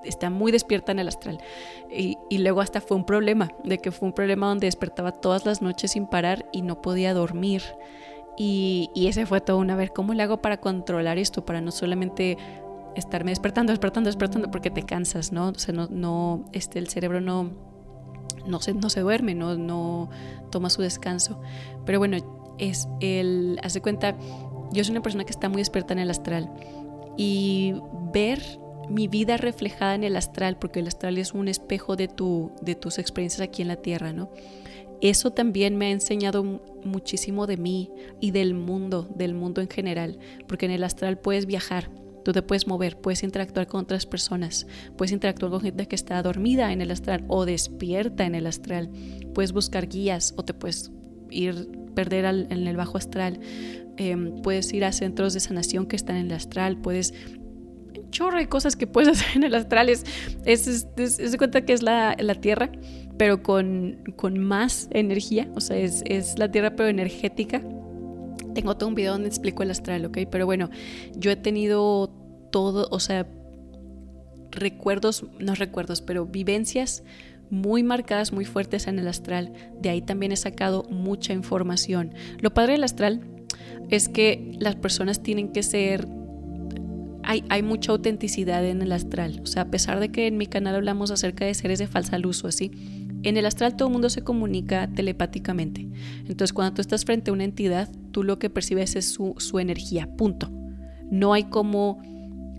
está muy despierta en el astral. Y, luego hasta fue un problema, de que fue un problema donde despertaba todas las noches sin parar y no podía dormir. Y, y ese fue todo una vez, ¿cómo le hago para controlar esto? Para no solamente estarme despertando, despertando, despertando, porque te cansas, ¿no? O sea, no, no este, el cerebro no, no, se, no se duerme, no, no toma su descanso. Pero bueno, es el, hace cuenta, yo soy una persona que está muy despierta en el astral y ver mi vida reflejada en el astral, porque el astral es un espejo de, tu, de tus experiencias aquí en la tierra, ¿no? Eso también me ha enseñado muchísimo de mí y del mundo, del mundo en general, porque en el astral puedes viajar, te puedes mover, puedes interactuar con otras personas, puedes interactuar con gente que está dormida en el astral o despierta en el astral, puedes buscar guías o te puedes ir perder en el bajo astral, Em, puedes ir a centros de sanación que están en el astral, puedes chorro de cosas que puedes hacer en el astral. Es, es, es, cuenta que es la, la tierra, pero con, con, más energía. O sea, es, es, la tierra, pero energética. Tengo todo un video donde explico el astral, ¿ok? Pero bueno, yo he tenido todo, o sea, recuerdos, no recuerdos, pero vivencias muy marcadas, muy fuertes en el astral. De ahí también he sacado mucha información. Lo padre del astral es que las personas tienen que ser... Hay, hay, mucha autenticidad en el astral. O sea, a pesar de que en mi canal hablamos acerca de seres de falsa luz así, en el astral todo el mundo se comunica telepáticamente. Entonces, cuando tú estás frente a una entidad, tú lo que percibes es su, su energía, punto. No hay como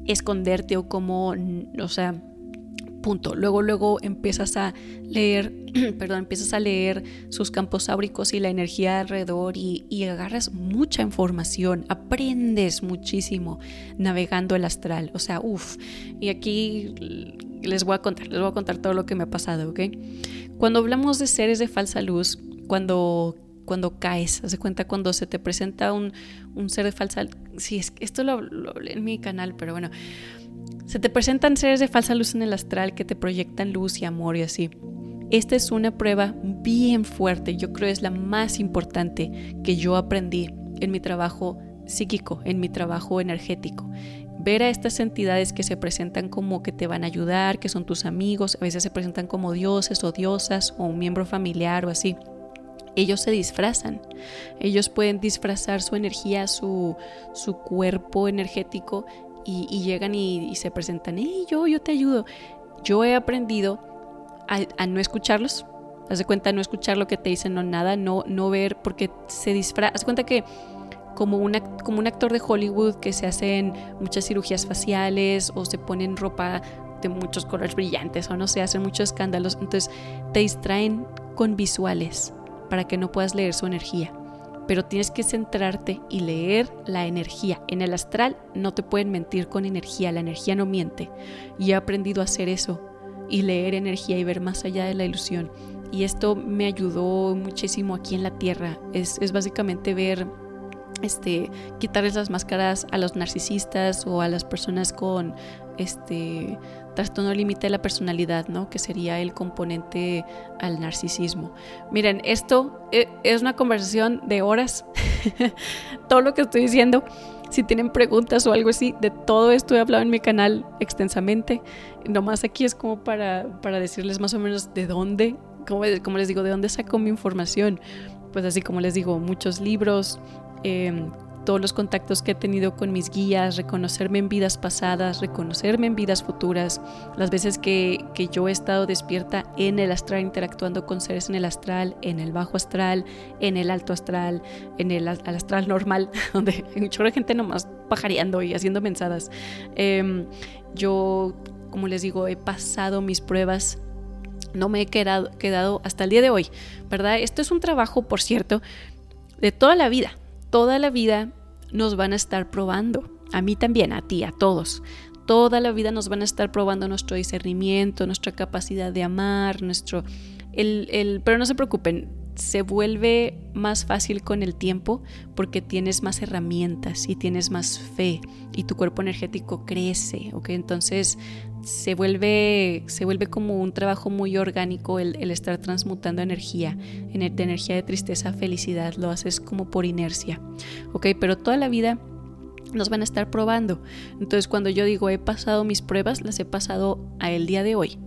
esconderte o como, o sea, punto. Luego, luego empiezas a leer, perdón, empiezas a leer sus campos áuricos y la energía alrededor y, y, agarras mucha información, aprendes muchísimo navegando el astral. O sea, uff, y aquí les voy a contar, les voy a contar todo lo que me ha pasado, ¿ok? Cuando hablamos de seres de falsa luz, cuando cuando caes, hace cuenta cuando se te presenta un, un ser de falsa, sí, es esto lo, lo hablé en mi canal, pero bueno, se te presentan seres de falsa luz en el astral que te proyectan luz y amor y así. Esta es una prueba bien fuerte, yo creo es la más importante que yo aprendí en mi trabajo psíquico, en mi trabajo energético. Ver a estas entidades que se presentan como que te van a ayudar, que son tus amigos, a veces se presentan como dioses o diosas o un miembro familiar o así. Ellos se disfrazan, ellos pueden disfrazar su energía, su, su cuerpo energético y, llegan y, se presentan, hey, yo, yo te ayudo. Yo he aprendido a, no escucharlos, haz de cuenta no escuchar lo que te dicen, no nada, no, no ver, porque se disfraza, haz de cuenta que como, una, como un actor de Hollywood que se hacen muchas cirugías faciales o se ponen ropa de muchos colores brillantes o no se hacen muchos escándalos, entonces te distraen con visuales para que no puedas leer su energía pero tienes que centrarte y leer la energía. En el astral no te pueden mentir con energía, la energía no miente. Y he aprendido a hacer eso y leer energía y ver más allá de la ilusión. Y esto me ayudó muchísimo aquí en la Tierra. Es, básicamente ver este, quitarles las máscaras a los narcisistas o a las personas con este trastorno límite de la personalidad, ¿no? Que sería el componente al narcisismo. Miren, esto e, es una conversación de horas. todo lo que estoy diciendo, si tienen preguntas o algo así, de todo esto he hablado en mi canal extensamente. Nomás aquí es como para, para decirles más o menos de dónde, como, como les digo, de dónde saco mi información. Pues así como les digo, muchos libros, Em, todos los contactos que he tenido con mis guías, reconocerme en vidas pasadas, reconocerme en vidas futuras, las veces que, que, yo he estado despierta en el astral, interactuando con seres en el astral, en el bajo astral, en el alto astral, en el astral normal, donde hay mucha gente nomás pajareando y haciendo mensadas. Em, yo, como les digo, he pasado mis pruebas no me he quedado, quedado hasta el día de hoy, ¿verdad? Esto es un trabajo, por cierto, de toda la vida toda la vida nos van a estar probando. A mí también, a ti, a todos. toda la vida nos van a estar probando nuestro discernimiento, nuestra capacidad de amar, nuestro... El, el, pero no se preocupen, se vuelve más fácil con el tiempo porque tienes más herramientas y tienes más fe y tu cuerpo energético crece, ¿ok? Entonces se vuelve, se vuelve como un trabajo muy orgánico el, el estar transmutando energía, de energía de tristeza a felicidad, lo haces como por inercia, ¿ok? Pero toda la vida nos van a estar probando. Entonces cuando yo digo he pasado mis pruebas, las he pasado a el día de hoy.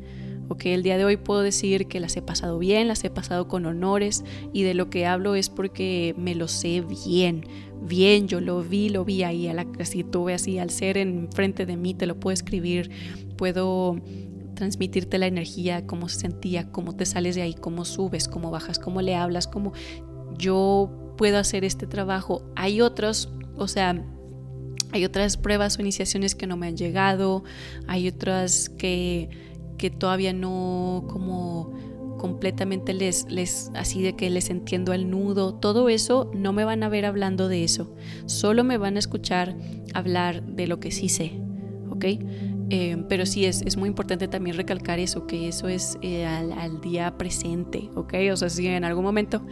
Ok, el día de hoy puedo decir que las he pasado bien, las he pasado con honores y de lo que hablo es porque me lo sé bien, bien, yo lo vi, lo vi ahí, a la, así tuve así, al ser enfrente de mí, te lo puedo escribir, puedo transmitirte la energía, cómo se sentía, cómo te sales de ahí, cómo subes, cómo bajas, cómo le hablas, cómo yo puedo hacer este trabajo. Hay otros, o sea, hay otras pruebas o iniciaciones que no me han llegado, hay otras que, que todavía no como completamente les, les, así de que les entiendo al nudo, todo eso no me van a ver hablando de eso, solo me van a escuchar hablar de lo que sí sé, ¿ok? Eh, pero sí es, es muy importante también recalcar eso, que eso es eh, al, al, día presente, ¿ok? O sea, si en algún momento,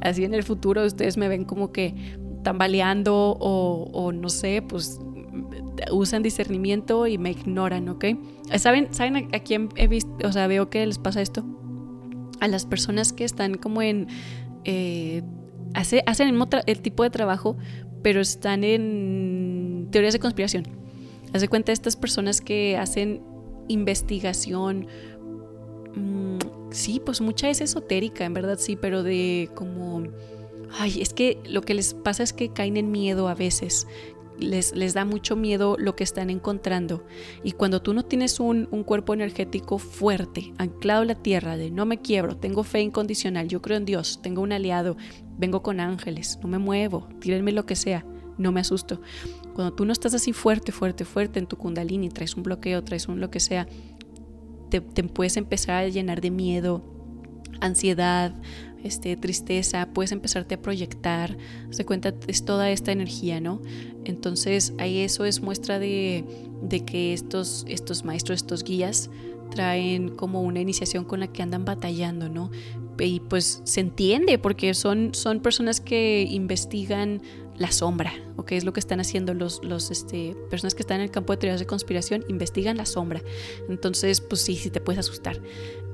así en el futuro, ustedes me ven como que tambaleando o, o no sé, pues usan discernimiento y me ignoran, ¿ok? ¿Saben, ¿Saben a, quién he visto? O sea, veo que les pasa esto. A las personas que están como en... Eh, hace, hacen el, el, tipo de trabajo, pero están en teorías de conspiración. Hace cuenta estas personas que hacen investigación. Mmm, sí, pues mucha es esotérica, en verdad sí, pero de como ay, es que lo que les pasa es que caen en miedo a veces. Les, les da mucho miedo lo que están encontrando. Y cuando tú no tienes un, un cuerpo energético fuerte, anclado a la tierra, de no me quiebro, tengo fe incondicional, yo creo en Dios, tengo un aliado, vengo con ángeles, no me muevo, tírenme lo que sea, no me asusto. Cuando tú no estás así fuerte, fuerte, fuerte en tu kundalini, traes un bloqueo, traes un lo que sea, te, te puedes empezar a llenar de miedo, ansiedad, este, tristeza, puedes empezarte a proyectar, se cuenta, es toda esta energía, ¿no? Entonces ahí eso es muestra de, de que estos, estos maestros, estos guías, traen como una iniciación con la que andan batallando, ¿no? Y pues se entiende porque son, son personas que investigan la sombra, ¿ok? Es lo que están haciendo los, los este, personas que están en el campo de teorías de conspiración, investigan la sombra. Entonces, pues sí, sí te puedes asustar.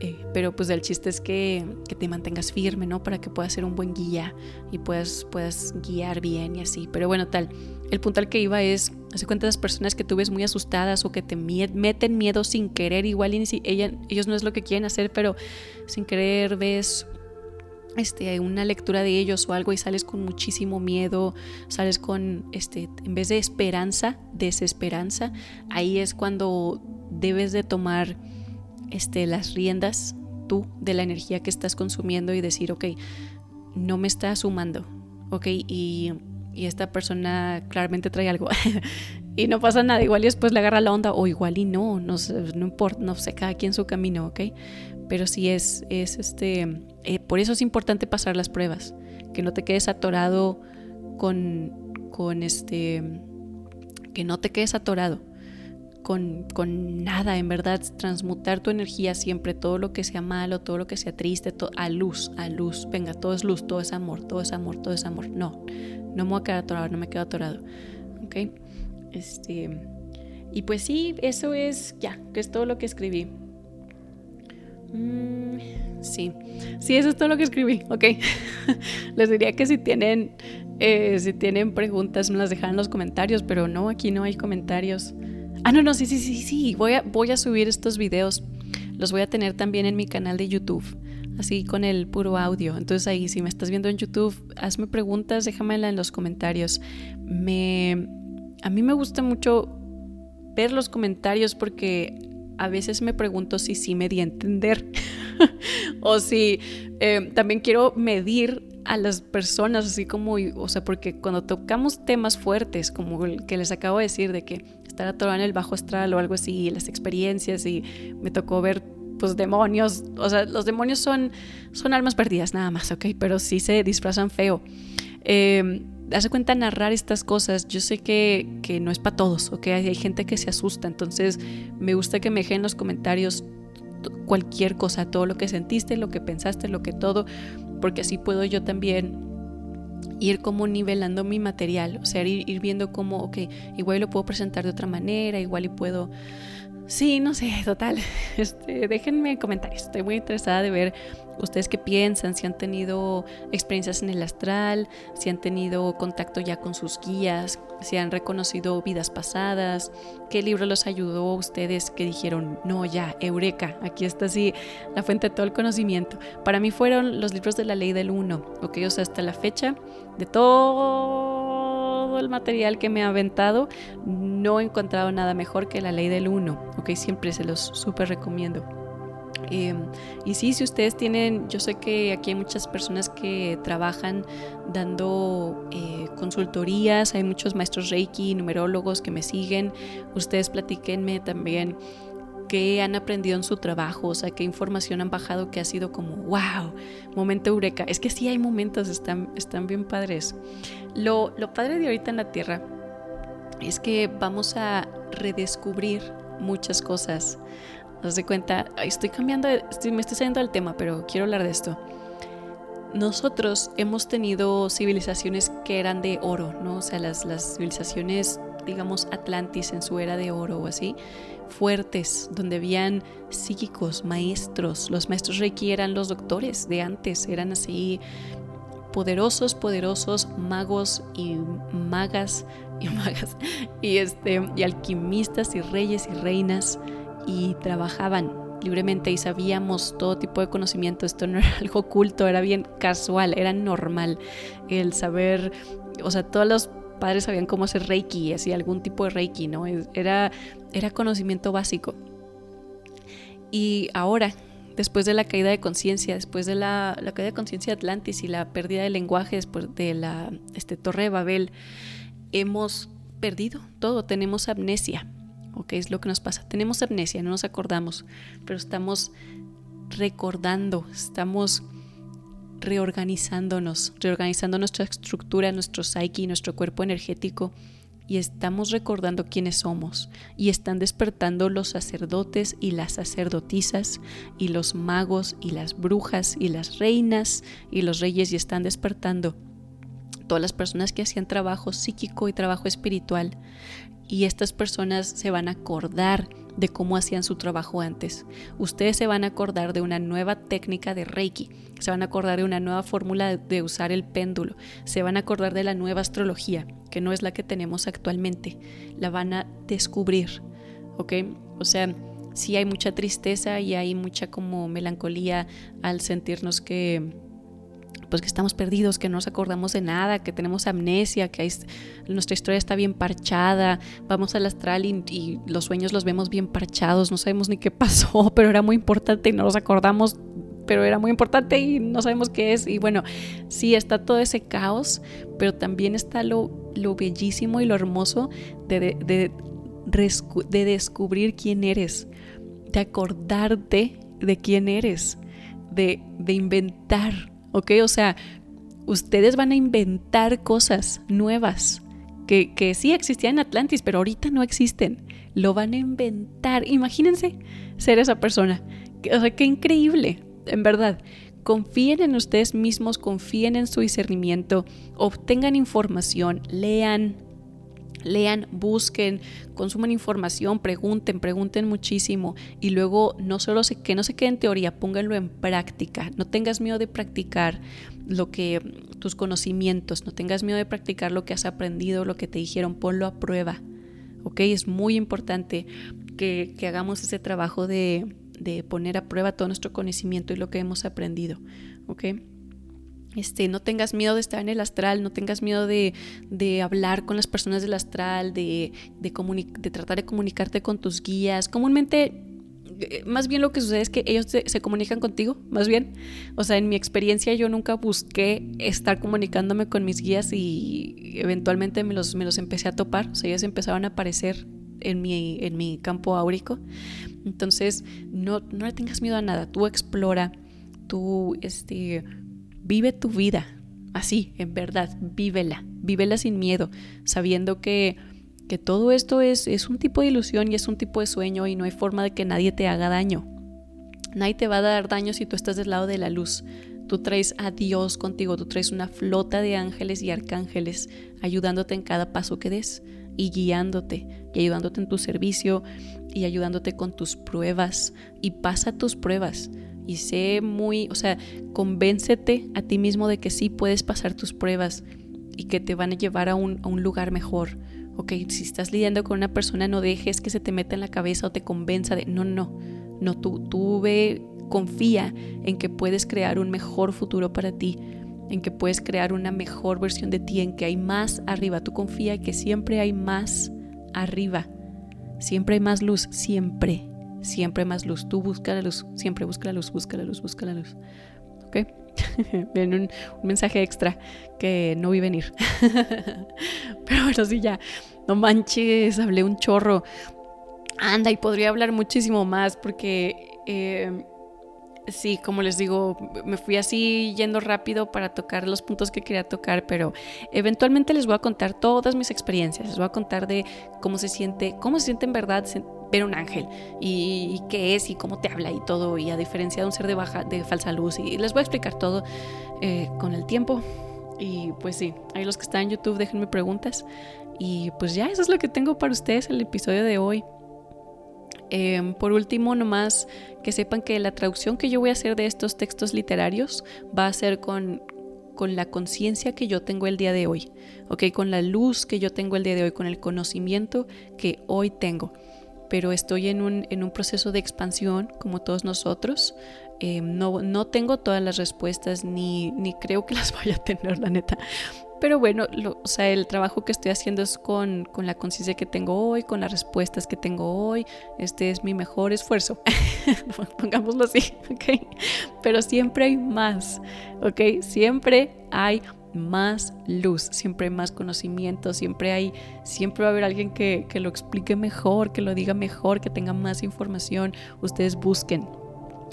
Eh, pero pues el chiste es que, que, te mantengas firme, ¿no? Para que puedas ser un buen guía y puedas, puedas guiar bien y así. Pero bueno, tal. El punto al que iba es, hace cuenta de las personas que tú ves muy asustadas o que te meten miedo sin querer, igual y si ellos no es lo que quieren hacer, pero sin querer ves este, una lectura de ellos o algo y sales con muchísimo miedo, sales con, este, en vez de esperanza, desesperanza, ahí es cuando debes de tomar este, las riendas tú de la energía que estás consumiendo y decir, ok, no me está sumando, ok, y, y esta persona claramente trae algo y no pasa nada, igual y después le agarra la onda o igual y no, no, no importa, no sé, cada quien su camino, ok, pero sí es, es este, eh, por eso es importante pasar las pruebas, que no te quedes atorado con, con este, que no te quedes atorado con, con, nada, en verdad, transmutar tu energía siempre, todo lo que sea malo, todo lo que sea triste, a luz, a luz, venga, todo es luz, todo es amor, todo es amor, todo es amor. No, no me voy a quedar atorado, no me quedo atorado. ¿Ok? Este, y pues sí, eso es, ya, que es todo lo que escribí. Mm, sí, sí, eso es todo lo que escribí, ok. Les diría que si tienen, eh, si tienen preguntas me las dejan en los comentarios, pero no, aquí no hay comentarios. Ah, no, no, sí, sí, sí, sí. Voy a, voy a subir estos videos. Los voy a tener también en mi canal de YouTube. Así con el puro audio. Entonces ahí, si me estás viendo en YouTube, hazme preguntas, déjamela en los comentarios. Me, a mí me gusta mucho ver los comentarios porque a veces me pregunto si sí me di a entender. o si eh, también quiero medir a las personas, así como, o sea, porque cuando tocamos temas fuertes, como el que les acabo de decir, de que estar atorado en el bajo astral o algo así, las experiencias, y me tocó ver, pues, demonios, o sea, los demonios son, son almas perdidas nada más, ¿ok? Pero sí se disfrazan feo. Eh, hace cuenta narrar estas cosas, yo sé que, no es para todos, ¿ok? Hay, gente que se asusta, entonces me gusta que me dejen en los comentarios cualquier cosa, todo lo que sentiste, lo que pensaste, lo que todo, porque así puedo yo también ir como nivelando mi material, o sea, ir, ir viendo cómo, ok, igual lo puedo presentar de otra manera, igual y puedo Sí, no sé, total. Este, déjenme comentarios. Estoy muy interesada de ver ustedes qué piensan, si han tenido experiencias en el astral, si han tenido contacto ya con sus guías, si han reconocido vidas pasadas, qué libro los ayudó a ustedes que dijeron, no, ya, eureka, aquí está así la fuente de todo el conocimiento. Para mí fueron los libros de la ley del uno, ok, o sea, hasta la fecha de todo el material que me ha aventado, no he encontrado nada mejor que la ley del 1, ¿ok? Siempre se los súper recomiendo. Em, y sí, si ustedes tienen, yo sé que aquí hay muchas personas que trabajan dando eh, consultorías, hay muchos maestros Reiki, numerólogos que me siguen, ustedes platíquenme también qué han aprendido en su trabajo, o sea, qué información han bajado que ha sido como, wow, momento eureka. Es que sí hay momentos, están, están bien padres. Lo, lo padre de ahorita en la Tierra es que vamos a redescubrir muchas cosas. Haz de cuenta, estoy cambiando, me estoy saliendo del tema, pero quiero hablar de esto. Nosotros hemos tenido civilizaciones que eran de oro, ¿no? O sea, las, las civilizaciones, digamos, Atlantis en su era de oro o así, fuertes, donde habían psíquicos, maestros. Los maestros Reiki eran los doctores de antes, eran así poderosos, poderosos magos y magas y magas y este y alquimistas y reyes y reinas y trabajaban libremente y sabíamos todo tipo de conocimiento. Esto no era algo oculto, era bien casual, era normal el saber, o sea, todos los padres sabían cómo hacer reiki, así algún tipo de reiki, ¿no? Era, era conocimiento básico. Y ahora, después de la caída de conciencia, después de la, caída de conciencia de Atlantis y la pérdida de lenguaje después de la este, Torre de Babel, hemos perdido todo, tenemos amnesia. ¿Ok? Es lo que nos pasa. Tenemos amnesia, no nos acordamos, pero estamos recordando, estamos reorganizándonos, reorganizando nuestra estructura, nuestro psyche, nuestro cuerpo energético y estamos recordando quiénes somos y están despertando los sacerdotes y las sacerdotisas y los magos y las brujas y las reinas y los reyes y están despertando todas las personas que hacían trabajo psíquico y trabajo espiritual y estas personas se van a acordar de cómo hacían su trabajo antes. Ustedes se van a acordar de una nueva técnica de Reiki, se van a acordar de una nueva fórmula de usar el péndulo, se van a acordar de la nueva astrología, que no es la que tenemos actualmente, la van a descubrir, ¿ok? O sea, sí hay mucha tristeza y hay mucha como melancolía al sentirnos que pues que estamos perdidos, que no nos acordamos de nada, que tenemos amnesia, que nuestra historia está bien parchada, vamos al astral y, los sueños los vemos bien parchados, no sabemos ni qué pasó, pero era muy importante y no nos acordamos, pero era muy importante y no sabemos qué es. Y bueno, sí está todo ese caos, pero también está lo, lo bellísimo y lo hermoso de, de, de descubrir quién eres, de acordarte de quién eres, de, de inventar ¿ok? O sea, ustedes van a inventar cosas nuevas que, que sí existían en Atlantis, pero ahorita no existen. Lo van a inventar. Imagínense ser esa persona. O sea, qué increíble, en verdad. Confíen en ustedes mismos, confíen en su discernimiento, obtengan información, lean, lean, busquen, consuman información, pregunten, pregunten muchísimo y luego no solo se, que no se quede en teoría, pónganlo en práctica. No tengas miedo de practicar lo que tus conocimientos, no tengas miedo de practicar lo que has aprendido, lo que te dijeron, ponlo a prueba. ¿Ok? Es muy importante que, hagamos ese trabajo de, de poner a prueba todo nuestro conocimiento y lo que hemos aprendido. ¿Ok? Este, no tengas miedo de estar en el astral, no tengas miedo de, hablar con las personas del astral, de, de, tratar de comunicarte con tus guías. Comúnmente, eh, más bien lo que sucede es que ellos se, comunican contigo, más bien. O sea, en mi experiencia yo nunca busqué estar comunicándome con mis guías y eventualmente me los, me los empecé a topar. O sea, ellos empezaron a aparecer en mi, en mi campo áurico. Entonces, no, no le tengas miedo a nada. Tú explora, tú, este Vive tu vida, así, en verdad, vívela, vívela sin miedo, sabiendo que, que todo esto es, es un tipo de ilusión y es un tipo de sueño y no hay forma de que nadie te haga daño. Nadie te va a dar daño si tú estás del lado de la luz. Tú traes a Dios contigo, tú traes una flota de ángeles y arcángeles ayudándote en cada paso que des y guiándote y ayudándote en tu servicio y ayudándote con tus pruebas y pasa tus pruebas y sé muy, o sea, convéncete a ti mismo de que sí puedes pasar tus pruebas y que te van a llevar a un, a un lugar mejor. Ok, si estás lidiando con una persona, no dejes que se te meta en la cabeza o te convenza de, no, no, no, tú, tú ve, confía en que puedes crear un mejor futuro para ti, en que puedes crear una mejor versión de ti, en que hay más arriba. Tú confía que siempre hay más arriba. Siempre hay más luz, siempre, siempre más luz. Tú busca la luz, siempre busca la luz, busca la luz, busca la luz. ¿Ok? Viene un, mensaje extra que no vi venir. Pero bueno, sí, ya. No manches, hablé un chorro. Anda, y podría hablar muchísimo más porque eh, sí, como les digo, me fui así yendo rápido para tocar los puntos que quería tocar, pero eventualmente les voy a contar todas mis experiencias, les voy a contar de cómo se siente, cómo se siente en verdad ver un ángel y, qué es y cómo te habla y todo, y a diferencia de un ser de baja, de falsa luz, y les voy a explicar todo eh, con el tiempo. Y pues sí, ahí los que están en YouTube déjenme preguntas. Y pues ya, eso es lo que tengo para ustedes el episodio de hoy. Em, por último, nomás que sepan que la traducción que yo voy a hacer de estos textos literarios va a ser con, con la conciencia que yo tengo el día de hoy, ¿ok? Con la luz que yo tengo el día de hoy, con el conocimiento que hoy tengo. Pero estoy en un, en un proceso de expansión, como todos nosotros. Em, no, no tengo todas las respuestas, ni, ni creo que las vaya a tener, la neta. Pero bueno, o sea, el trabajo que estoy haciendo es con, con la conciencia que tengo hoy, con las respuestas que tengo hoy. Este es mi mejor esfuerzo. Pongámoslo así, ¿ok? Pero siempre hay más, ¿ok? Siempre hay más luz, siempre más conocimiento, siempre hay, siempre va a haber alguien que, que lo explique mejor, que lo diga mejor, que tenga más información. Ustedes busquen,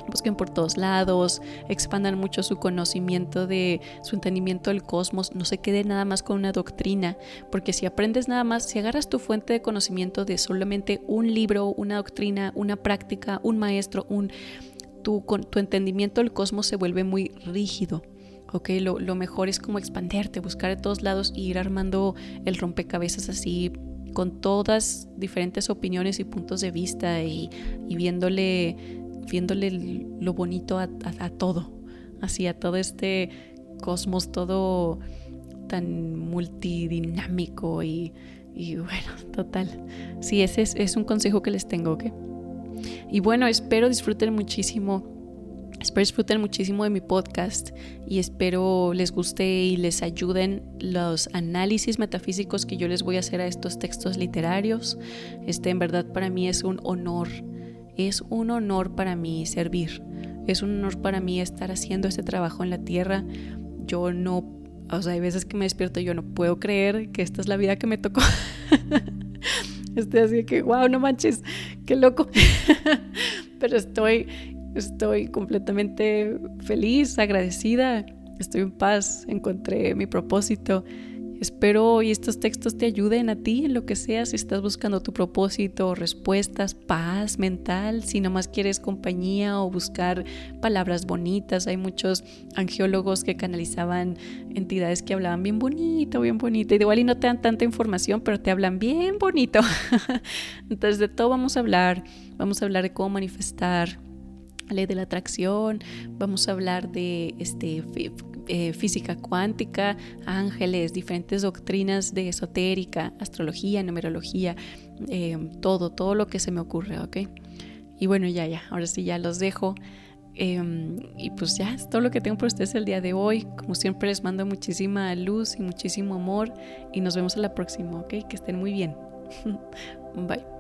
busquen por todos lados, expandan mucho su conocimiento de su entendimiento del cosmos, no se quede nada más con una doctrina, porque si aprendes nada más, si agarras tu fuente de conocimiento de solamente un libro, una doctrina, una práctica, un maestro, un tu, tu entendimiento del cosmos se vuelve muy rígido. Ok, lo, lo mejor es como expanderte, buscar de todos lados y ir armando el rompecabezas así con todas diferentes opiniones y puntos de vista y, y viéndole viéndole lo bonito a, todo, así a todo este cosmos, todo tan multidinámico y, bueno, total. Sí, ese es, un consejo que les tengo, ¿ok? Y bueno, espero disfruten muchísimo. Espero disfruten muchísimo de mi podcast y espero les guste y les ayuden los análisis metafísicos que yo les voy a hacer a estos textos literarios. Este en verdad para mí es un honor es un honor para mí servir. Es un honor para mí estar haciendo este trabajo en la tierra. Yo no, o sea, hay veces que me despierto y yo no puedo creer que esta es la vida que me tocó. estoy así que, wow, no manches, qué loco. Pero estoy, estoy completamente feliz, agradecida. Estoy en paz, encontré mi propósito Espero hoy estos textos te ayuden a ti en lo que sea, si estás buscando tu propósito, respuestas, paz mental, si nomás quieres compañía o buscar palabras bonitas. Hay muchos angiólogos que canalizaban entidades que hablaban bien bonito, bien bonito. Y de igual y no te dan tanta información, pero te hablan bien bonito. Entonces de todo vamos a hablar. Vamos a hablar de cómo manifestar ley de la atracción, vamos a hablar de este, eh, física cuántica, ángeles, diferentes doctrinas de esotérica, astrología, numerología, eh, todo, todo lo que se me ocurre, ¿ok? Y bueno, ya, ya, ahora sí ya los dejo. Em, y pues ya es todo lo que tengo para ustedes el día de hoy. Como siempre les mando muchísima luz y muchísimo amor y nos vemos a la próxima, ¿ok? Que estén muy bien. Bye.